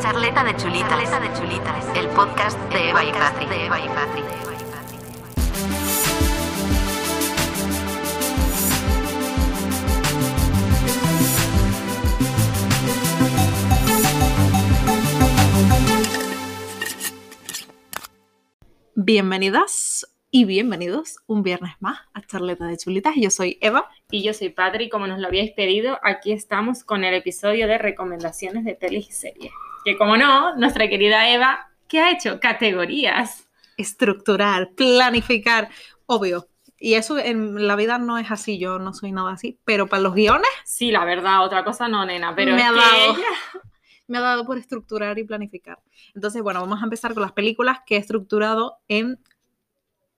Charleta de chulitas. Charleta de chulitas. El podcast de Eva y Patri. De Eva y Patri. Bienvenidas y bienvenidos un viernes más a Charleta de Chulitas. Yo soy Eva. Y yo soy Patri, como nos lo habíais pedido, aquí estamos con el episodio de recomendaciones de pelis y series. Que como no, nuestra querida Eva, ¿qué ha hecho? Categorías. Estructurar, planificar, obvio. Y eso en la vida no es así, yo no soy nada así, pero para los guiones Sí, la verdad, otra cosa no, nena, pero me es ha que dado. ella- me ha dado por estructurar y planificar. Entonces, bueno, vamos a empezar con las películas que he estructurado en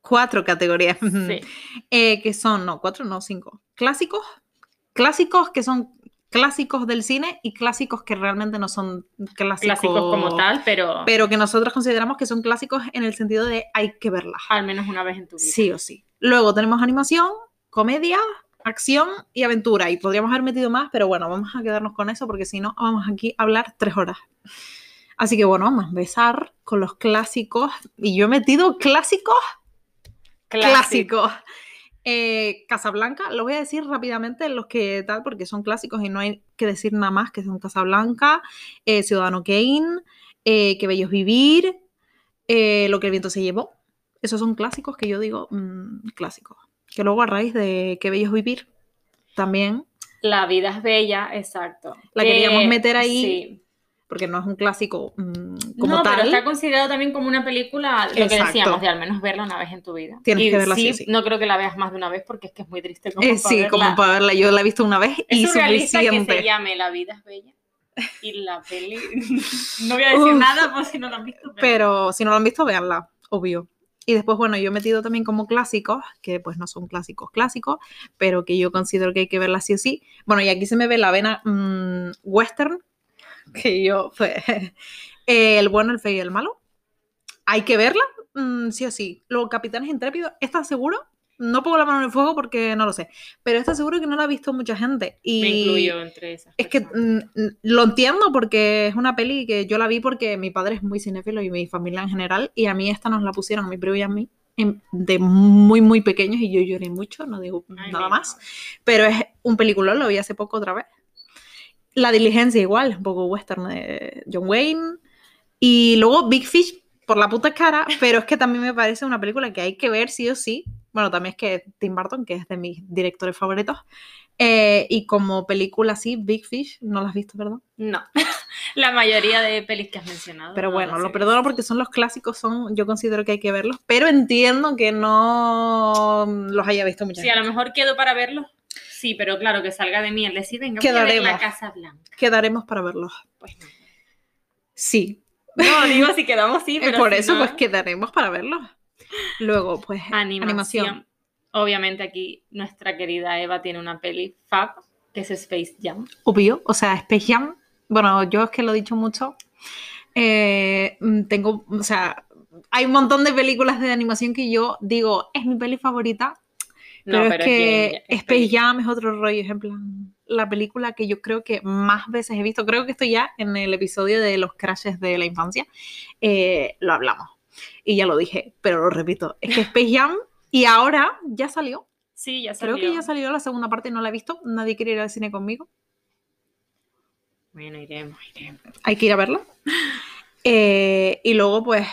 cuatro categorías. Sí. Eh, que son, no, cuatro, no, cinco. Clásicos, clásicos que son clásicos del cine y clásicos que realmente no son clásicos, clásicos como tal, pero, pero que nosotros consideramos que son clásicos en el sentido de hay que verlas. al menos una vez en tu vida. Sí o sí. Luego tenemos animación, comedia, acción y aventura. Y podríamos haber metido más, pero bueno, vamos a quedarnos con eso porque si no, vamos aquí a hablar tres horas. Así que bueno, vamos a empezar con los clásicos. Y yo he metido clásicos Clásico. clásicos. Eh, Casablanca, lo voy a decir rápidamente los que tal, porque son clásicos y no hay que decir nada más que son Casablanca, eh, Ciudadano Kane, eh, Qué bello es vivir, eh, Lo que el viento se llevó. Esos son clásicos que yo digo mm, clásicos. Que luego a raíz de Qué bello es vivir, también, La vida es bella, exacto. La Que- queríamos meter ahí Sí. Porque no es un clásico mm, como no, tal. pero está considerado también como una película, lo que Exacto. decíamos, de al menos verla una vez en tu vida. Tienes Y que verla sí o sí. No creo que la veas más de una vez porque es que es muy triste como Eh, para sí, verla. como para verla. Yo la he visto una vez y Es que suficiente. se llame La vida es bella y la peli... no voy a decir Uf. nada por si no la han visto, pero... Pero si no lo han visto, veanla, obvio. Y después, bueno, yo he metido también como clásicos, que pues no son clásicos clásicos, pero que yo considero que hay que verla sí o sí. Bueno, y aquí se me ve la vena mm, western, que yo, pues, el bueno, el feo y el malo. Hay que verla, mm, sí o sí. Luego, Capitanes Intrépidos, ¿estás seguro? No pongo la mano en el fuego porque no lo sé, pero está seguro que no la ha visto mucha gente. Y Me incluyo entre esas es que personas. mm, mm, lo entiendo porque es una peli que yo la vi porque mi padre es muy cinéfilo y mi familia en general, y a mí esta nos la pusieron, a mi primo y a mí, en- de muy, muy pequeños, y yo lloré mucho, no digo Ay, nada mira. más, pero es un peliculón, lo vi hace poco otra vez. La diligencia igual, un poco western de John Wayne, y luego Big Fish por la puta cara, pero es que también me parece una película que hay que ver sí o sí. Bueno, también es que Tim Burton, que es de mis directores favoritos, eh, y como película así, Big Fish, no la has visto, ¿verdad? No, la mayoría de pelis que has mencionado. Pero no bueno, lo perdono porque son los clásicos, son, yo considero que hay que verlos, pero entiendo que no los haya visto mucha Sí, a lo mejor quedo para verlo. Sí, pero claro, que salga de mí el decir, venga, voy a Quedaremos. la Casa Blanca. Quedaremos para verlos. Pues no. Sí, No, digo si quedamos sí, pero por si eso no- pues quedaremos para verlos. Luego, pues, Animación. animación. Obviamente aquí nuestra querida Eva tiene una peli fab, que es Space Jam. Obvio, o sea, Space Jam, bueno, yo es que lo he dicho mucho, eh, tengo, o sea, hay un montón de películas de animación que yo digo, es mi peli favorita, No, pero, es que Space Jam es otro rollo, es en plan, la película que yo creo que más veces he visto, creo que estoy ya en el episodio de los crashes de la infancia, eh, lo hablamos, y ya lo dije, pero lo repito, es que Space Jam, y ahora ya salió, Sí, ya salió. creo que ya salió la segunda parte, no la he visto, nadie quiere ir al cine conmigo, Bueno, iremos, iremos. hay que ir a verla. Eh, y luego, pues,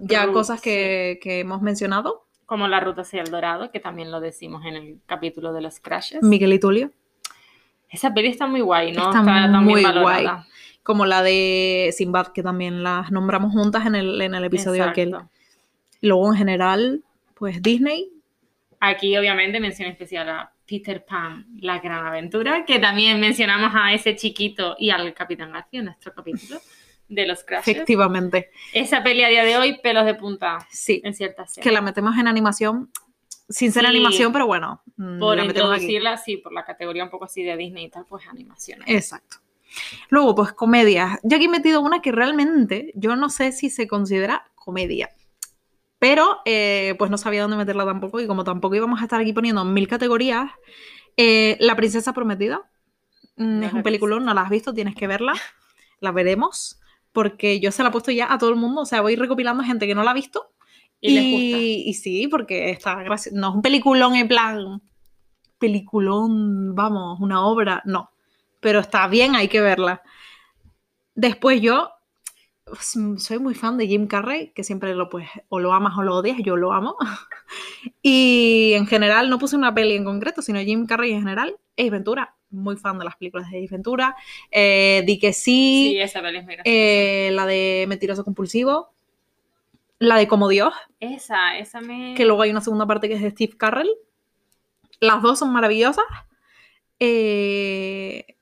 ya cosas que, que hemos mencionado. Como La Ruta hacia el Dorado, que también lo decimos en el capítulo de los crashes. Miguel y Tulio, Esa peli está muy guay, ¿no? Está muy guay. como la de Sinbad, que también las nombramos juntas en el, en el episodio aquel. Exacto. Luego, en general, pues Disney. Aquí, obviamente, mención especial a Peter Pan, La Gran Aventura, que también mencionamos a ese chiquito y al Capitán García en nuestro capítulo de los crashes. Efectivamente. Esa peli a día de hoy, pelos de punta Sí. en ciertas Que la metemos en animación. Sin ser Sí. animación, pero bueno. mm, Por la aquí. introducirla, sí, por la categoría un poco así de Disney y tal, pues animación. Exacto. Luego, pues comedias. Yo aquí he metido una que realmente yo no sé si se considera comedia. Pero eh, pues no sabía dónde meterla tampoco y como tampoco íbamos a estar aquí poniendo mil categorías, eh, La princesa prometida mm, es un peliculón, no la has visto, tienes que verla, la veremos. Porque yo se la he puesto ya a todo el mundo, o sea, voy recopilando gente que no la ha visto. Y, les gusta. y sí, porque está gracioso. No es un peliculón en plan, peliculón, vamos, una obra, no. Pero está bien, hay que verla. Después yo soy muy fan de Jim Carrey, que siempre lo pues o lo amas o lo odias, yo lo amo. y en general no puse una peli en concreto, sino Jim Carrey en general. Ace Ventura, muy fan de las películas de Ventura. Eh, di que sí, Sí, esa peli es eh, la de Mentiroso Compulsivo, la de Como Dios, esa, esa me... que luego hay una segunda parte que es de Steve Carrell. Las dos son maravillosas. Eh,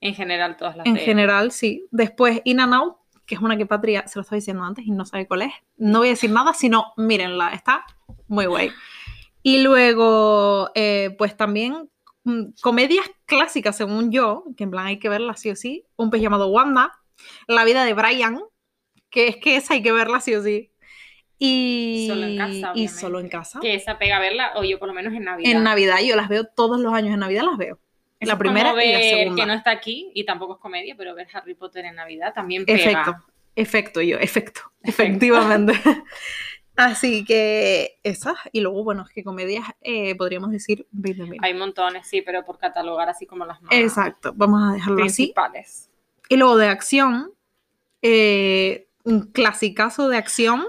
En general, todas las en de general, sí. Después, In and Out, que es una que Patria se lo estaba diciendo antes y no sabe cuál es. No voy a decir nada, sino mírenla, está muy guay. Y luego, eh, pues también comedias clásicas, según yo, que en plan hay que verla sí o sí. Un pez llamado Wanda, La vida de Brian, que es que esa hay que verla sí o sí. Y Solo en casa, y solo en casa. Que esa pega a verla, o yo por lo menos en Navidad. En Navidad, yo las veo todos los años en Navidad, las veo. La primera como y la ver segunda. que no está aquí, y tampoco es comedia, pero ver Harry Potter en Navidad también pega. Efecto, efecto yo, efecto, efectivamente. Así que esas, y luego, bueno, es que comedias eh, podríamos decir 20.000. Hay montones, sí, pero por catalogar así como las más Exacto, vamos a dejarlo así. principales. Y luego de acción, eh, un clasicazo de acción,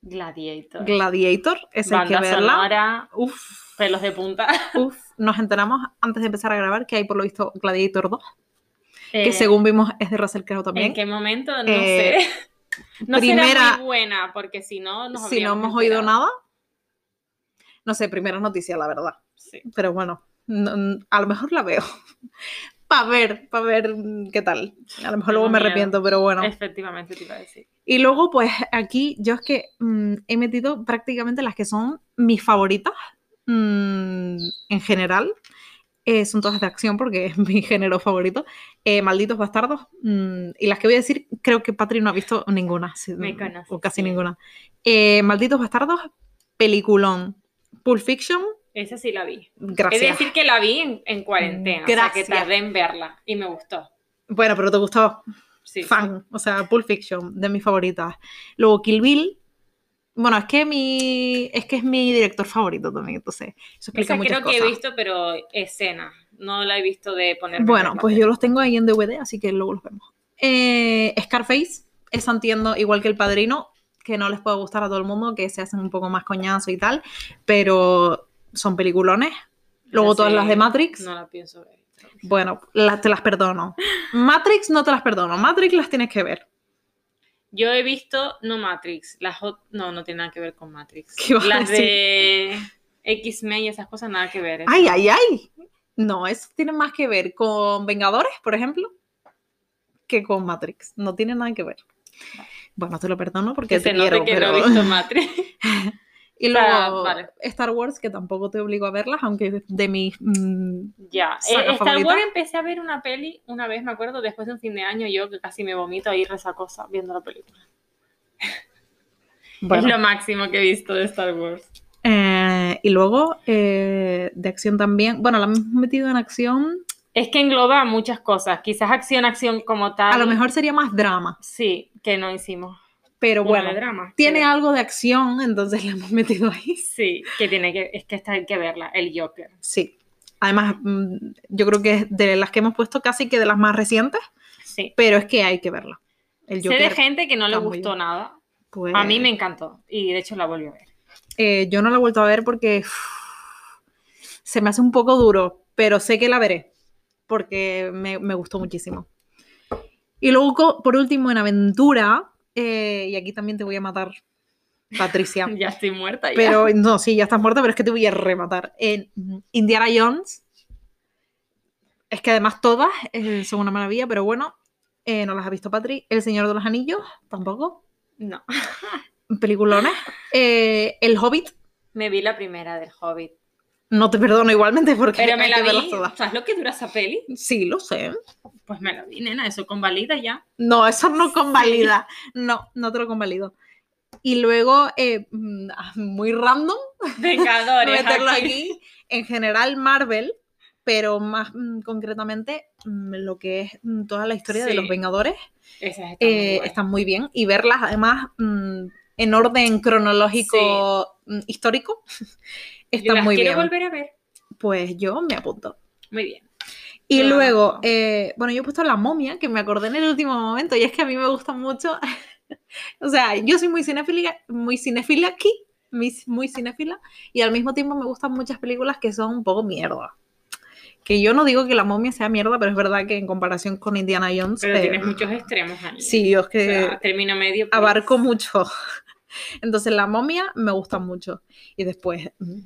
Gladiator. Gladiator, esa hay que Banda verla. sonora, Uf, pelos de punta. uf, nos enteramos antes de empezar a grabar que hay por lo visto Gladiator 2, que Eh, según vimos es de Russell Crowe también. ¿En qué momento? No Eh, sé. No primera- será muy buena, porque si no, nos si no hemos oído nada, no sé, primera noticia, la verdad. Sí. Pero bueno, no- a lo mejor la veo. Para ver, para ver qué tal. A lo mejor Tengo luego me miedo. arrepiento, pero bueno. Efectivamente te iba a decir. Y luego, pues aquí yo es que mm, he metido prácticamente las que son mis favoritas mm, en general. Eh, son todas de acción porque es mi género favorito. Eh, Malditos Bastardos. mm, y las que voy a decir, creo que Patri no ha visto ninguna. sí, Me conoces, O casi sí. ninguna. Eh, Malditos Bastardos, peliculón. Pulp Fiction, Esa sí la vi. Gracias. decir que la vi en, en cuarentena, o sea que Gracias. tardé en verla y me gustó. Bueno, pero te gustó. Sí, fan, o sea, Pulp Fiction, de mis favoritas. Luego Kill Bill. Bueno, es que mi es que es mi director favorito también, entonces eso explica Esa muchas creo que he visto, pero escena. No la he visto de poner. bueno, pues yo los tengo ahí en DVD, así que luego los vemos. Eh, Scarface, esa entiendo, igual que El Padrino, que no les puede gustar a todo el mundo, que se hacen un poco más coñazo y tal, pero son peliculones. Luego todas las de Matrix. No la pienso ver. Bueno, la- te las perdono. Matrix no te las perdono. Matrix las tienes que ver. Yo he visto, no Matrix, las no, no tiene nada que ver con Matrix. ¿Qué vas a Las de X-Men y esas cosas, nada que ver. Ay, ay, ay. No, eso tiene más que ver con Vengadores, por ejemplo, que con Matrix. No tiene nada que ver. Bueno, te lo perdono porque que te se quiero, que pero... no he visto Matrix. y sea, luego vale. Star Wars, que tampoco te obligo a verlas, aunque de mis... mm, ya. ¿Saga Eh, Star favorita? Wars empecé a ver una peli una vez, me acuerdo, después de un fin de año, yo que casi me vomito ahí resacosa viendo la película. bueno. Es lo máximo que he visto de Star Wars. Eh, y luego eh, de acción también. Bueno, la hemos metido en acción. Es que engloba muchas cosas. Quizás acción, acción como tal. A lo mejor sería más drama, Sí, que no hicimos. Pero bueno, drama. tiene pero- algo de acción, entonces la hemos metido ahí. Sí, que tiene que. Es que esta hay que verla. El Joker. Sí. Además, mm, yo creo que es de las que hemos puesto casi que de las más recientes, Sí. pero es que hay que verla. El sé de gente que no le gustó bien. nada. pues, A mí me encantó. Y de hecho la volví a ver. eh, yo no la he vuelto a ver porque se me hace un poco duro, pero sé que la veré porque me, me gustó muchísimo. Y luego, por último, en Aventura, eh, y aquí también te voy a matar, Patricia. Ya estoy muerta. Ya. Pero no, sí, ya estás muerta, pero es que te voy a rematar. En Indiana Jones, es que además todas eh, son una maravilla, pero bueno, eh, no las ha visto Patri. El Señor de los Anillos, tampoco. No. Peliculones. El Hobbit, Me vi la primera del Hobbit. No te perdono igualmente porque Pero me la vi. ¿Sabes lo que dura esa peli? Sí, lo sé. Pues me la vi, nena. Eso convalida ya. No, eso no convalida. No, no te lo convalido. Y luego, eh, mm, muy random, Vengadores. meterlo aquí. aquí. En general, Marvel, pero más mm, concretamente mm, lo que es mm, toda la historia de Sí. los Vengadores Esas están eh, muy están muy bien y verlas además mm, en orden cronológico mm, histórico Yo están las muy quiero bien. volver a ver. Pues yo me apunto. Muy bien. Y luego, eh, bueno, yo he puesto la momia, que me acordé en el último momento, y es que a mí me gusta mucho. o sea, yo soy muy cinéfila, muy cinéfila aquí, muy, cinéfila, y al mismo tiempo me gustan muchas películas que son un poco mierda. Que yo no digo que la momia sea mierda, pero es verdad que en comparación con Indiana Jones. Pero eh, tienes muchos extremos ahí. Sí, yo es O que sea, término medio. pues, abarco mucho. Entonces, la momia me gusta mucho. Y después, mm,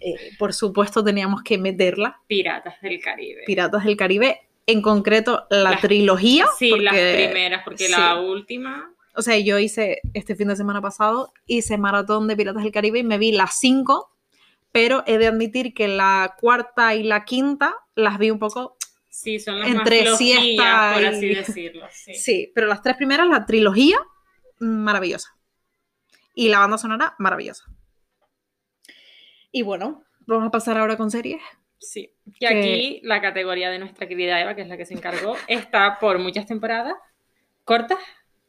eh, por supuesto, teníamos que meterla. Piratas del Caribe. Piratas del Caribe, en concreto la Las- trilogía. Sí, las porque- primeras, porque sí. la última. O sea, yo hice este fin de semana pasado, hice maratón de Piratas del Caribe y me vi las cinco, pero he de admitir que la cuarta y la quinta las vi un poco. Sí, son las Entre más siesta por y- así decirlo. Sí. Sí, pero las tres primeras, la trilogía, maravillosa. Y la banda sonora, maravillosa. Y bueno, vamos a pasar ahora con series. Sí. Que- aquí la categoría de nuestra querida Eva, que es la que se encargó, está por muchas temporadas, cortas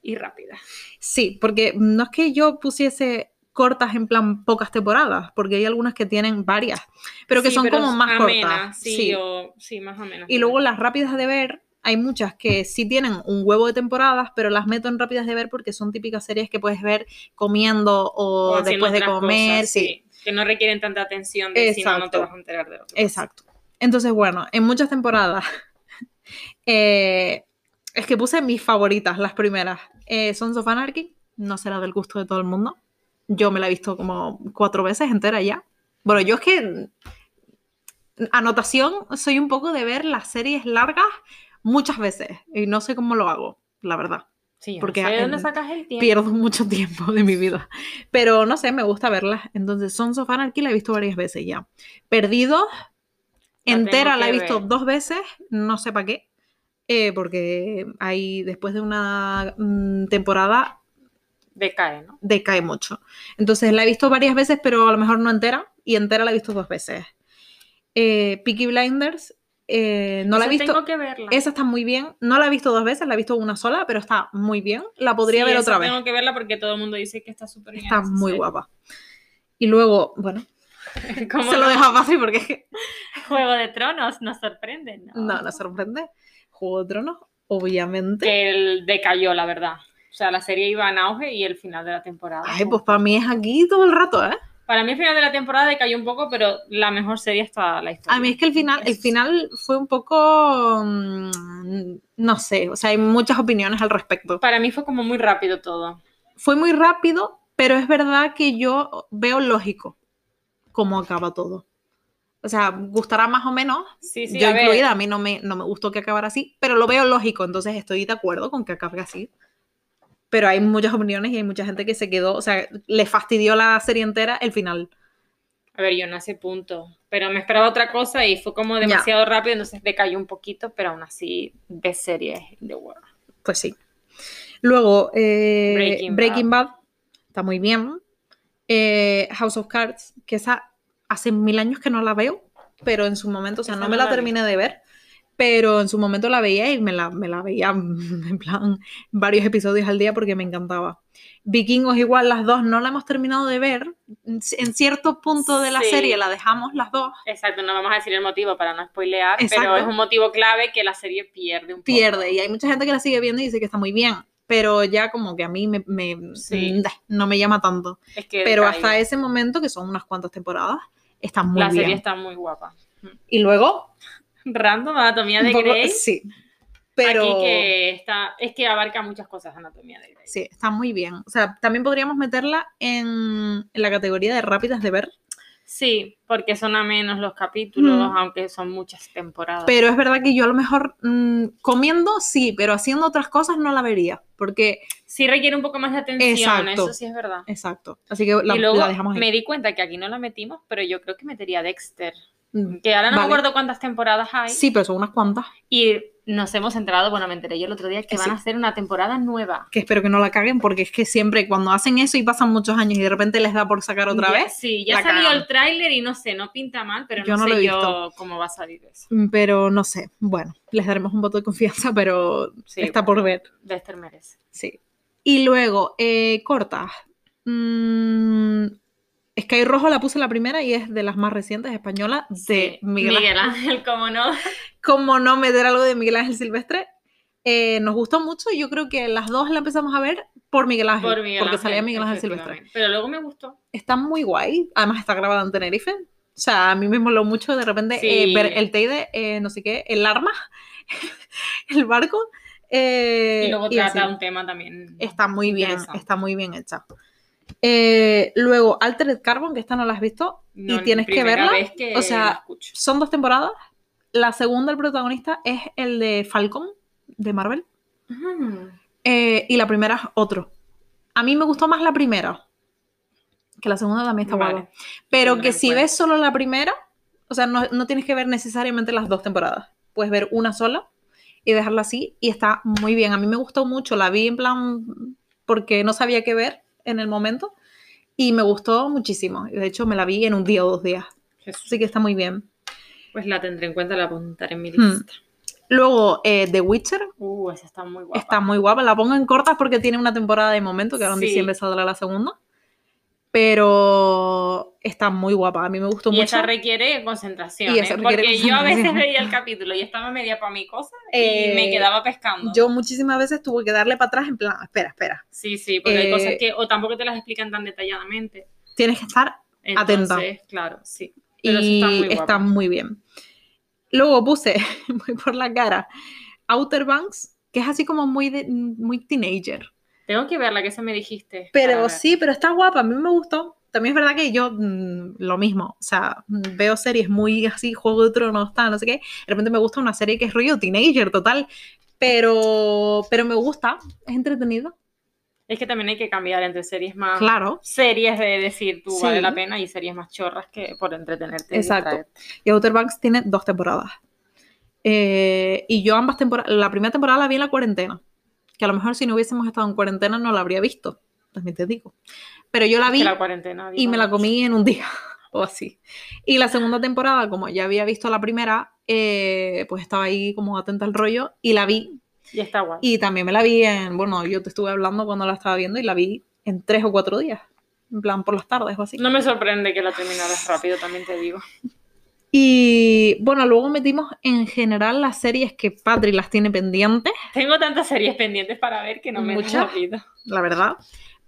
y rápidas. Sí, porque no es que yo pusiese cortas en plan pocas temporadas, porque hay algunas que tienen varias, pero que Sí, son como más cortas. Sí, sí. o- sí, más o menos. Y luego las rápidas de ver, hay muchas que sí tienen un huevo de temporadas, pero las meto en rápidas de ver porque son típicas series que puedes ver comiendo o, después de comer. cosas, sí. Que no requieren tanta atención de si no, no te Exacto. vas a enterar de lo que pasa. Exacto. Entonces, bueno, en muchas temporadas, eh, es que puse mis favoritas, las primeras. Eh, Sons of Anarchy, no será del gusto de todo el mundo. Yo me la he visto como cuatro veces entera ya. Bueno, yo es que, anotación, soy un poco de ver las series largas muchas veces y no sé cómo lo hago, la verdad. Sí, Porque no sé de dónde en- sacas el tiempo. Pierdo mucho tiempo de mi vida. Pero no sé, me gusta verlas. Entonces, Sons of Anarchy la he visto varias veces ya. Perdidos, La entera la he visto ver. dos veces, no sé para qué. eh, porque ahí, después de una mm, temporada, Decae, ¿no? decae mucho. Entonces, la he visto varias veces, pero a lo mejor no entera. Y entera la he visto dos veces. Eh, Peaky Blinders, eh, no la he visto. Tengo que verla. Esa está muy bien. No la he visto dos veces, la he visto una sola, pero está muy bien. La podría Sí, ver otra vez. Tengo que verla porque todo el mundo dice que está súper bien. Está muy serie. guapa. Y luego, bueno, ¿Cómo se lo no? dejo fácil porque Juego de Tronos nos sorprende, ¿no? no nos sorprende. Juego de Tronos, obviamente. Que él decayó, la verdad. O sea, la serie iba en auge y el final de la temporada. Ay, pues para mí es aquí todo el rato, ¿eh? Para mí el final de la temporada decayó un poco, pero la mejor serie está la historia. A mí es que el final, el final fue un poco, mm, no sé, o sea, hay muchas opiniones al respecto. Para mí fue como muy rápido todo. Fue muy rápido, pero es verdad que yo veo lógico cómo acaba todo. O sea, gustará más o menos, Sí, sí, yo a ver. incluida, a mí no me, no me gustó que acabara así, pero lo veo lógico, entonces estoy de acuerdo con que acabe así. Pero hay muchas opiniones y hay mucha gente que se quedó, o sea, le fastidió la serie entera el final. A ver, yo no sé punto. Pero me esperaba otra cosa y fue como demasiado rápido, entonces decayó un poquito, pero aún así de serie de huevo. Pues sí. Luego, eh, Breaking Breaking, Bad. está muy bien. Eh, House of Cards, que esa hace mil años que no la veo, pero en su momento, o sea, Esa no me la, la vi. terminé de ver, pero en su momento la veía y me la, me la veía en plan varios episodios al día porque me encantaba. Vikingos igual, las dos no la hemos terminado de ver. En cierto punto de la Sí. serie la dejamos las dos. Exacto, no vamos a decir el motivo para no spoilear, pero Exacto. es un motivo clave que la serie pierde un poco. pierde. Y hay mucha gente que la sigue viendo y dice que está muy bien. Pero ya como que a mí me, me- Sí. mm, no me llama tanto. Es que Pero hasta ese momento, que son unas cuantas temporadas, está muy la bien. serie está muy guapa. Y luego, Random, Anatomía de Grey. sí. Pero Aquí que está, es que abarca muchas cosas Anatomía de Grey. sí, está muy bien. O sea, también podríamos meterla en, en la categoría de rápidas de ver. Sí, porque son a menos los capítulos, Mm. aunque son muchas temporadas. Pero es verdad que yo a lo mejor mm, comiendo sí, pero haciendo otras cosas no la vería. Porque, sí requiere un poco más de atención, Exacto. eso sí es verdad. exacto. Así que la, y luego la dejamos ahí. me di cuenta que aquí no la metimos, pero yo creo que metería Dexter. Mm, Que ahora no me acuerdo cuántas temporadas hay. Sí, pero son unas cuantas. Y nos hemos enterado, bueno, me enteré yo el otro día, que Sí. van a hacer una temporada nueva. Que espero que no la caguen porque es que siempre cuando hacen eso y pasan muchos años y de repente les da por sacar otra Ya- vez. Sí, ya salió cagan. el tráiler y no sé, no pinta mal, pero Yo no, no lo sé he yo visto. cómo va a salir eso. Mm, Pero no sé. Bueno, les daremos un voto de confianza, pero Sí. está por ver. Dexter merece. Sí. Y luego, eh, cortas. Mm, Sky Rojo la puse la primera y es de las más recientes españolas de Sí, Miguel, Miguel Ángel. Ángel, cómo no. Como no meter algo de Miguel Ángel Silvestre. Eh, nos gustó mucho y yo creo que las dos la empezamos a ver por Miguel Ángel. Por Miguel porque Ángel, salía Miguel Ángel Silvestre. Pero luego me gustó. Está muy guay. Además está grabada en Tenerife. O sea, a mí me moló mucho de repente Sí. eh, ver el Teide, eh, no sé qué, el arma, el barco. eh, y luego y trata así. un tema también. Está muy bien, está muy bien hecha. Eh, luego, Altered Carbon, que esta no la has visto No, y tienes que verla. que o sea. Son dos temporadas. La segunda, el protagonista, es el de Falcon, de Marvel. Mm. eh, y la primera es otro. A mí me gustó más la primera. Que la segunda también está Vale. guapa. Pero que si ves solo la primera, o sea, no, no tienes que ver necesariamente las dos temporadas. Puedes ver una sola y dejarla así y está muy bien. A mí me gustó mucho. La vi en plan porque no sabía qué ver en el momento y me gustó muchísimo. De hecho, me la vi en un día o dos días. Jesús. Así que está muy bien. Pues la tendré en cuenta, la apuntaré en mi Hmm. lista. Luego, eh, The Witcher Uh, esa está muy guapa. está muy guapa. La pongo en cortas porque tiene una temporada de momento, que ahora en Sí. diciembre saldrá la segunda. Pero está muy guapa. A mí me gustó y mucho. esa requiere concentración. Y ¿eh? esa requiere Porque yo a veces veía el capítulo y estaba media para mi cosa y Eh, me quedaba pescando. Yo muchísimas veces tuve que darle para atrás en plan, espera, espera. Sí, sí, porque hay Eh, cosas que o tampoco te las explican tan detalladamente. Tienes que estar Atenta. Entonces, claro, sí. Pero y está muy está muy bien. Luego puse, muy por la cara, Outer Banks, que es así como muy, de- muy teenager. Tengo que verla, que esa me dijiste. Pero sí, pero está guapa, a mí me gustó. También es verdad que yo mm, lo mismo, o sea, mm, veo series muy así, Juego de Tronos, tal, no sé qué. De repente me gusta una serie que es rollo teenager total, pero, pero me gusta, es entretenido. Es que también hay que cambiar entre series más Claro. series de decir tú Sí. vale la pena y series más chorras que por entretenerte. y Exacto. distraerte. Y Outer Banks tiene dos temporadas. Eh, y yo ambas temporadas, la primera temporada la vi en la cuarentena, que a lo mejor si no hubiésemos estado en cuarentena no la habría visto, también te digo. Pero yo la vi la cuarentena. y me la comí en un día o así. Y la segunda temporada, como ya había visto la primera, eh, pues estaba ahí como atenta al rollo y la vi. Y está guay. Y también me la vi en, bueno, yo te estuve hablando cuando la estaba viendo y la vi en tres o cuatro días, en plan por las tardes o así. No me sorprende que la terminaras rápido, también te digo. Y bueno, luego metimos en general las series que Patri las tiene pendientes, Tengo tantas series pendientes para ver que no me Muchas. la vida. la verdad.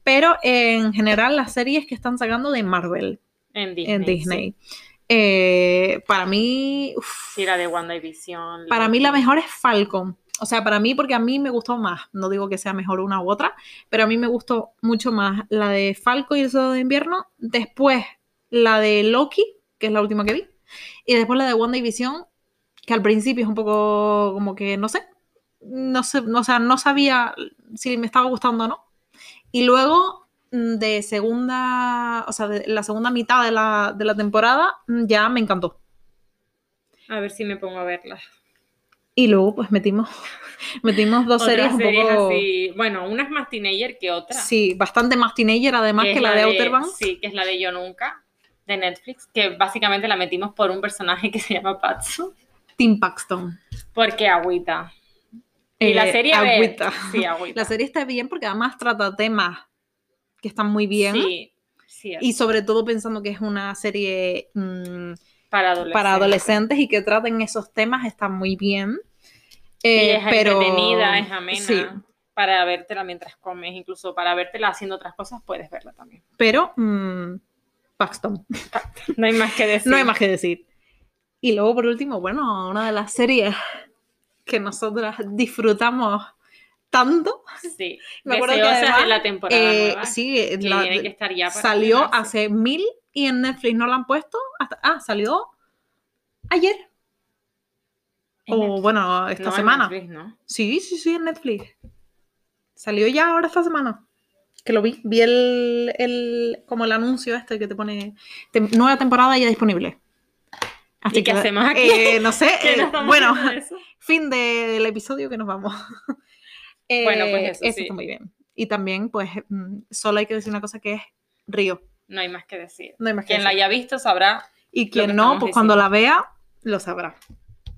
Pero en general las series que están sacando de Marvel En Disney. en Disney. Eh, para mí, uf, Sí, la de WandaVision. para mí la mejor es Falcon. O sea, para mí, porque a mí me gustó más. No digo que sea mejor una u otra, pero a mí me gustó mucho más la de Falcon y el Soldado de Invierno. Después la de Loki, que es la última que vi. Y después la de WandaVision, que al principio es un poco como que, no sé. No sé, no, o sea, no sabía si me estaba gustando o no. Y luego, mm, de segunda, o sea, de la segunda mitad de la, de la temporada, mm, ya me encantó. A ver si me pongo a verla. Y luego, pues metimos, metimos dos series un poco. así. Bueno, una es más teenager que otra. Sí, bastante más teenager además que, es la de Outer Banks. Sí, que es la de Yo Nunca, de Netflix, que básicamente la metimos por un personaje que se llama Patsu, Tim Paxton. porque agüita. Y la Eh, serie, agüita. sí, agüita. La serie está bien porque además trata temas que están muy bien. Sí, sí, Y sobre todo pensando que es una serie mm, para adolescentes. para adolescentes y que traten esos temas está muy bien. Y Eh, es pero entretenida, es amena. Sí, Para vértela mientras comes, incluso para vértela haciendo otras cosas, puedes verla también. pero mm, Paxton. No hay más que decir. No hay más que decir. Y luego, por último, bueno, una de las series que nosotras disfrutamos tanto. Sí, Me acuerdo que además, de la temporada eh, nueva. sí, que la- tiene que estar ya para salió hace mil y en Netflix no la han puesto. Hasta, ah, salió ayer. En O Netflix. bueno, esta No, en semana. Netflix, ¿no? Sí, sí, sí, en Netflix. Salió ya ahora esta semana. Que lo vi. Vi el, el como el anuncio este que te pone. nueva temporada ya disponible. Así ¿Y qué que, hacemos aquí? eh, no sé. ¿Qué eh, bueno, eso? fin de- del episodio que nos vamos. Eh, Bueno, pues eso sí. está muy bien. Y también, pues, mm, solo hay que decir una cosa que es Río. No hay más que decir. No hay más que Quien la haya visto sabrá, Y quien no, pues cuando la vea, lo sabrá.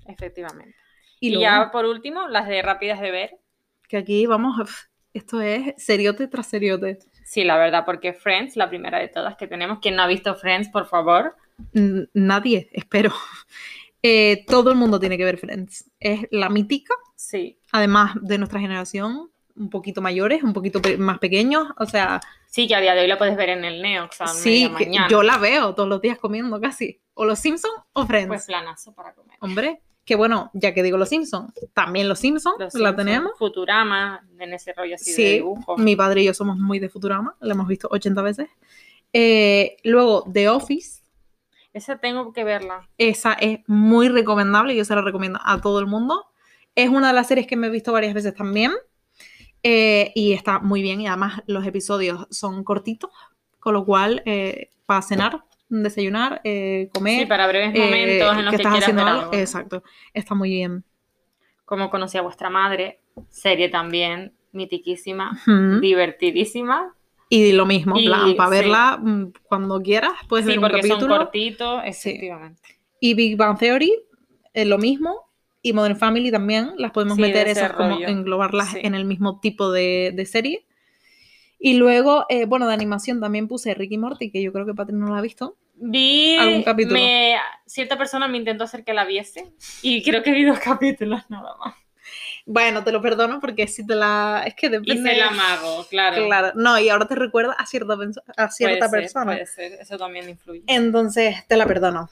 efectivamente. Y, Y, luego, ya por último, las de rápidas de ver. que aquí vamos, esto es seriote tras seriote. Sí, la verdad, porque Friends, la primera de todas que tenemos. Quien no ha visto Friends, por favor. N- Nadie, espero. Eh, todo el mundo tiene que ver Friends. Es la mítica, Sí. además de nuestra generación, un poquito mayores, un poquito pe- más pequeños. O sea, Sí, que a día de hoy la puedes ver en el Neox a sí, mañana. yo la veo todos los días comiendo casi. O los Simpsons o Friends. Pues planazo para comer. Hombre, que bueno, ya que digo los Simpsons, también los Simpsons Los la Simpsons, tenemos. Futurama, en ese rollo así de Sí, dibujo. mi padre y yo somos muy de Futurama, la hemos visto 80 veces. Eh, luego, The Office, Esa tengo que verla. esa es muy recomendable, yo se la recomiendo a todo el mundo. Es una de las series que me he visto varias veces también. eh, y está muy bien, y además los episodios son cortitos, con lo cual, eh, para cenar, desayunar, eh, comer, Sí, para breves eh, momentos en los que, estás quieras haciendo algo. Exacto, está muy bien. Como conocí a vuestra madre, serie también, mitiquísima, divertidísima. Y lo mismo, Y- plan, para sí. verla mm, cuando quieras, puedes Sí, ver un porque son capítulo. cortitos, efectivamente. Y Big Bang Theory, eh, lo mismo. Y Modern Family también, las podemos Sí, de meter esas como englobarlas Sí. en el mismo tipo de, de serie. Y luego, eh, bueno, de animación también puse Ricky Morty, que yo creo que Patrick no la ha visto. Vi, ¿Algún capítulo? me- cierta persona me intentó hacer que la viese y creo que vi dos capítulos nada más. Bueno, te lo perdono porque si te la... Es que Y depende... se la amago, claro. Claro, no, y ahora te recuerda a cierta, a cierta Puede ser, persona. puede ser, eso también influye. Entonces, te la perdono.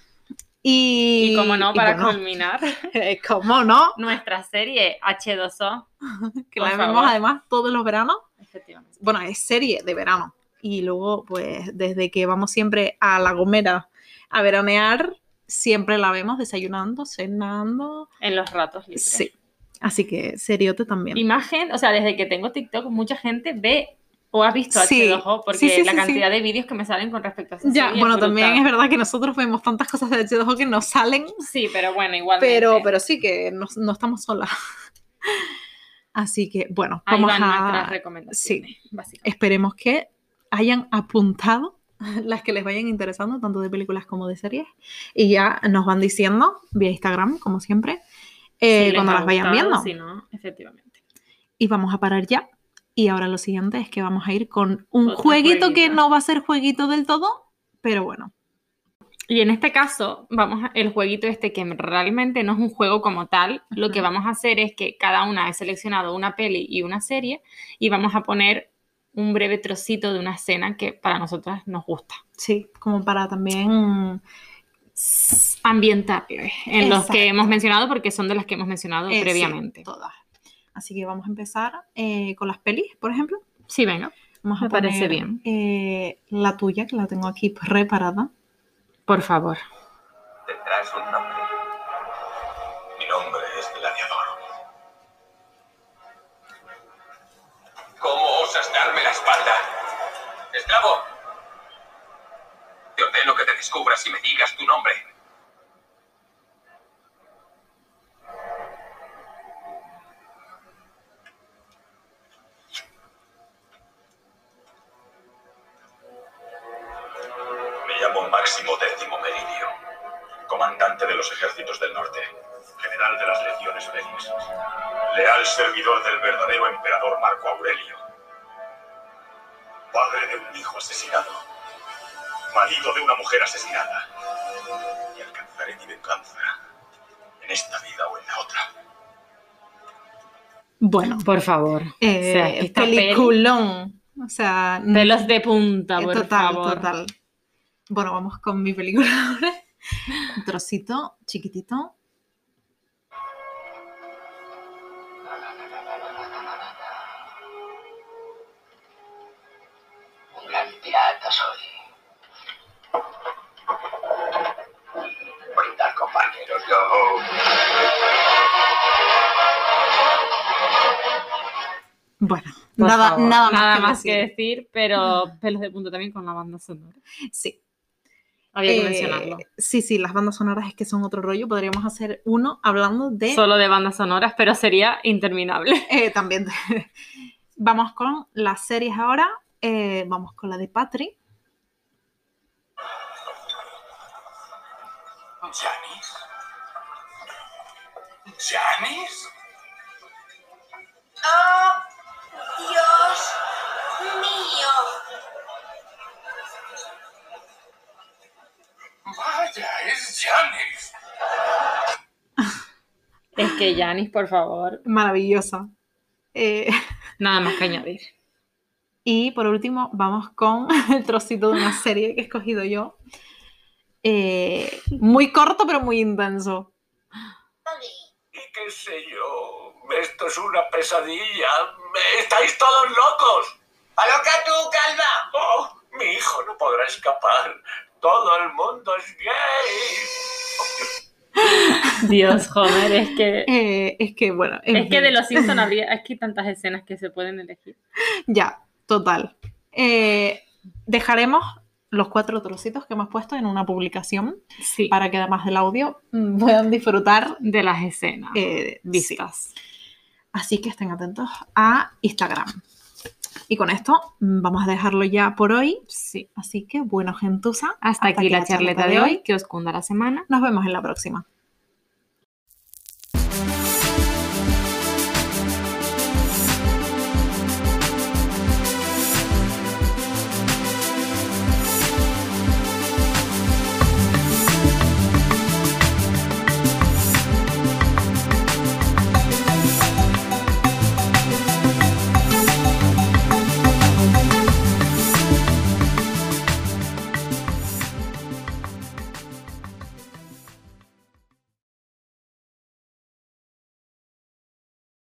Y, y como no, para bueno, culminar, ¿cómo no? nuestra serie H2O, Que la vemos además todos los veranos. Efectivamente. bueno, es serie de verano. Y luego, pues, desde que vamos siempre a La Gomera a veranear, siempre la vemos desayunando, cenando. En los ratos libres. Sí. Así que seriote también. Imagen, o sea, desde que tengo TikTok, mucha gente ve o ha visto Sí. H2O, porque Sí, sí, la cantidad de vídeos que me salen con respecto a esa ya, bueno, también es verdad que nosotros vemos tantas cosas de H2O que nos salen, Sí, pero bueno, igualmente. pero, pero sí que no, no estamos solas. Así que, bueno, Ahí vamos van nuestras a... recomendaciones, básicamente. Esperemos que hayan apuntado las que les vayan interesando, tanto de películas como de series. Y ya nos van diciendo vía Instagram, como siempre, eh, Si cuando las vayan viendo. Si no, efectivamente. Y vamos a parar ya. Y ahora lo siguiente es que vamos a ir con un jueguito, que no va a ser jueguito del todo, pero bueno. Y en este caso, vamos a, el jueguito este que realmente no es un juego como tal, lo que vamos a hacer es que cada una ha seleccionado una peli y una serie y vamos a poner un breve trocito de una escena que para nosotras nos gusta. Sí, como para también... Ambientarle en los que Exacto. hemos mencionado porque son de las que hemos mencionado eh, sí, previamente. todas. Así que vamos a empezar eh, con las pelis, por ejemplo. Sí, venga, Vamos Me a parece poner, bien. eh, la tuya, que la tengo aquí preparada. Por favor. Tendrás un nombre. Mi nombre es Gladiador. ¿Cómo osas darme la espalda? ¡Esclavo! Te ordeno que te descubras y me digas tu nombre. Marco Aurelio, padre de un hijo asesinado, marido de una mujer asesinada, y alcanzaré mi venganza en esta vida o en la otra. Bueno, Por favor. eh, O sea, esta peli- peliculón. O sea, Pelos de punta, eh, por total, favor. total. Bueno, vamos con mi película ahora. Un trocito chiquitito. Soy. Brindar, compañeros, yo. Bueno, nada, nada más, nada que más decir. que decir, pero pelos de punta también con la banda sonora. Sí. Había que Eh, mencionarlo. Sí, sí, las bandas sonoras es que son otro rollo. Podríamos hacer uno hablando de... Solo de bandas sonoras, pero sería interminable. Eh, también. Vamos con las series ahora. Eh, vamos con la de Patri. ¿Janis? ¿Janis? ¡Oh, Dios mío! Vaya, es Janis. Es que Janis, por favor, Maravillosa. Eh, nada más que añadir. y por último, vamos con el trocito de una serie que he escogido yo. Eh, muy corto, pero muy intenso. Y qué sé yo, esto es una pesadilla. ¡Estáis todos locos! ¡Aloca tú, calva! ¡Oh, mi hijo no podrá escapar! ¡Todo el mundo es gay! Dios, Homer, es que. Eh, es que, bueno. en Es que de los Simpsons habría. Es que hay tantas escenas que se pueden elegir. Ya, total. Eh, dejaremos los cuatro trocitos que hemos puesto en una publicación Sí. para que además del audio mm, puedan disfrutar. De las escenas. eh, sí. Así que estén atentos a Instagram. Y con esto mm, vamos a dejarlo ya por hoy. Sí. Así que, bueno, gentuza. Hasta, aquí la charleta de hoy. Que os cunda la semana. Nos vemos en la próxima.